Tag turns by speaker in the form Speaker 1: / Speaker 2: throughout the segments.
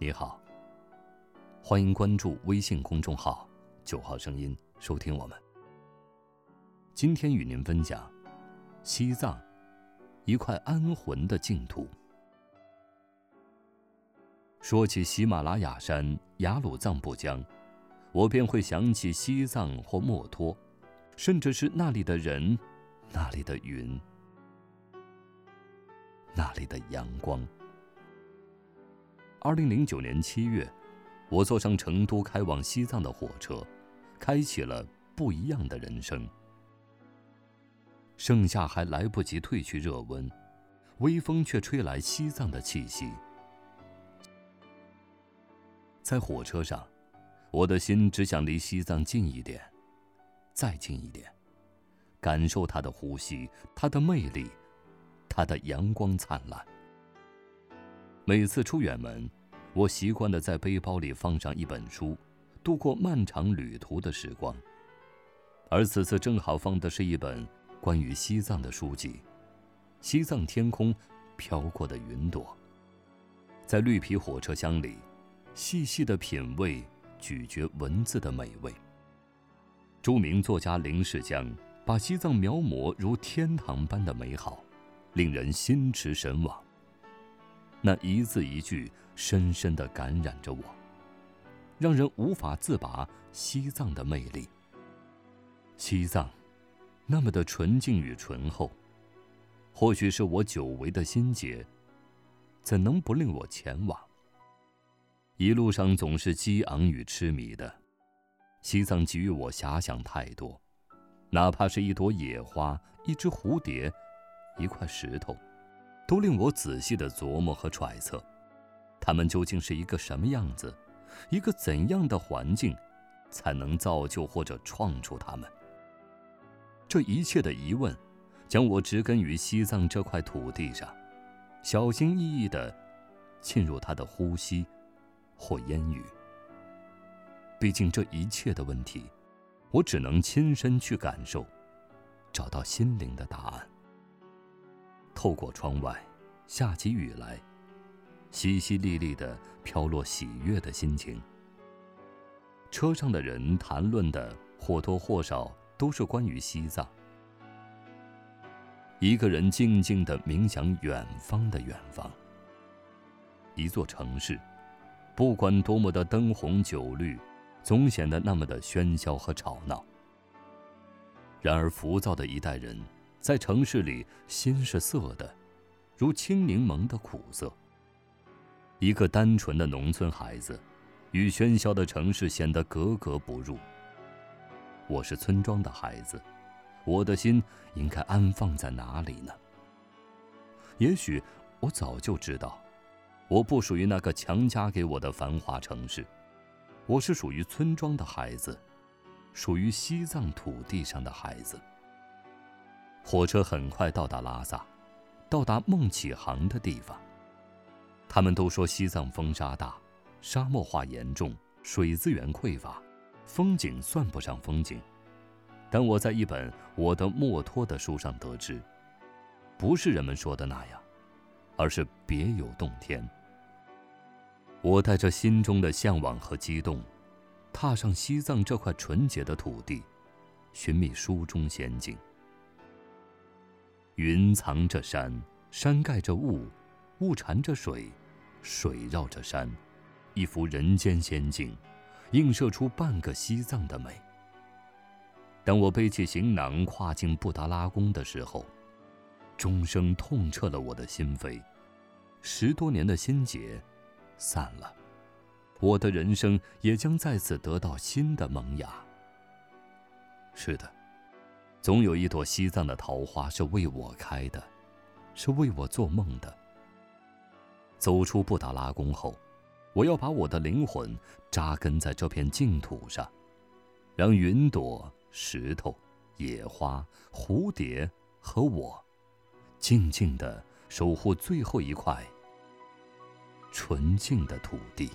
Speaker 1: 你好，欢迎关注微信公众号“九号声音”，收听我们。今天与您分享西藏，一块安魂的净土。说起喜马拉雅山雅鲁藏布江，我便会想起西藏或墨脱，甚至是那里的人，那里的云，那里的阳光。二零零九年七月，我坐上成都开往西藏的火车，开启了不一样的人生。盛夏还来不及褪去热温，微风却吹来西藏的气息。在火车上，我的心只想离西藏近一点，再近一点，感受它的呼吸，它的魅力，它的阳光灿烂。每次出远门，我习惯的在背包里放上一本书，度过漫长旅途的时光。而此次正好放的是一本关于西藏的书籍，《西藏天空飘过的云朵》。在绿皮火车厢里，细细的品味、咀嚼文字的美味。著名作家林世江把西藏描摹如天堂般的美好，令人心驰神往。那一字一句，深深的感染着我，让人无法自拔。西藏的魅力，西藏，那么的纯净与醇厚，或许是我久违的心结，怎能不令我前往？一路上总是激昂与痴迷的，西藏给予我遐想太多，哪怕是一朵野花、一只蝴蝶、一块石头。都令我仔细的琢磨和揣测，他们究竟是一个什么样子，一个怎样的环境，才能造就或者创出他们？这一切的疑问，将我植根于西藏这块土地上，小心翼翼的浸入他的呼吸或烟雨。毕竟这一切的问题，我只能亲身去感受，找到心灵的答案。透过窗外，下起雨来，淅淅沥沥的飘落喜悦的心情。车上的人谈论的或多或少都是关于西藏。一个人静静的冥想远方的远方。一座城市，不管多么的灯红酒绿，总显得那么的喧嚣和吵闹。然而浮躁的一代人。在城市里，心是涩的，如青柠檬的苦涩。一个单纯的农村孩子，与喧嚣的城市显得格格不入。我是村庄的孩子，我的心应该安放在哪里呢？也许我早就知道，我不属于那个强加给我的繁华城市，我是属于村庄的孩子，属于西藏土地上的孩子。火车很快到达拉萨，到达梦启航的地方。他们都说西藏风沙大，沙漠化严重，水资源匮乏，风景算不上风景。但我在一本我的墨脱的书上得知，不是人们说的那样，而是别有洞天。我带着心中的向往和激动，踏上西藏这块纯洁的土地，寻觅书中仙境。云藏着山，山盖着雾，雾缠着水，水绕着山，一幅人间仙境，映射出半个西藏的美。当我背起行囊跨进布达拉宫的时候，钟声痛彻了我的心扉，十多年的心结散了，我的人生也将再次得到新的萌芽。是的。总有一朵西藏的桃花是为我开的，是为我做梦的。走出布达拉宫后，我要把我的灵魂扎根在这片净土上，让云朵、石头、野花、蝴蝶和我，静静的守护最后一块纯净的土地。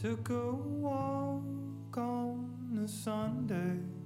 Speaker 2: Took a walk on a Sunday.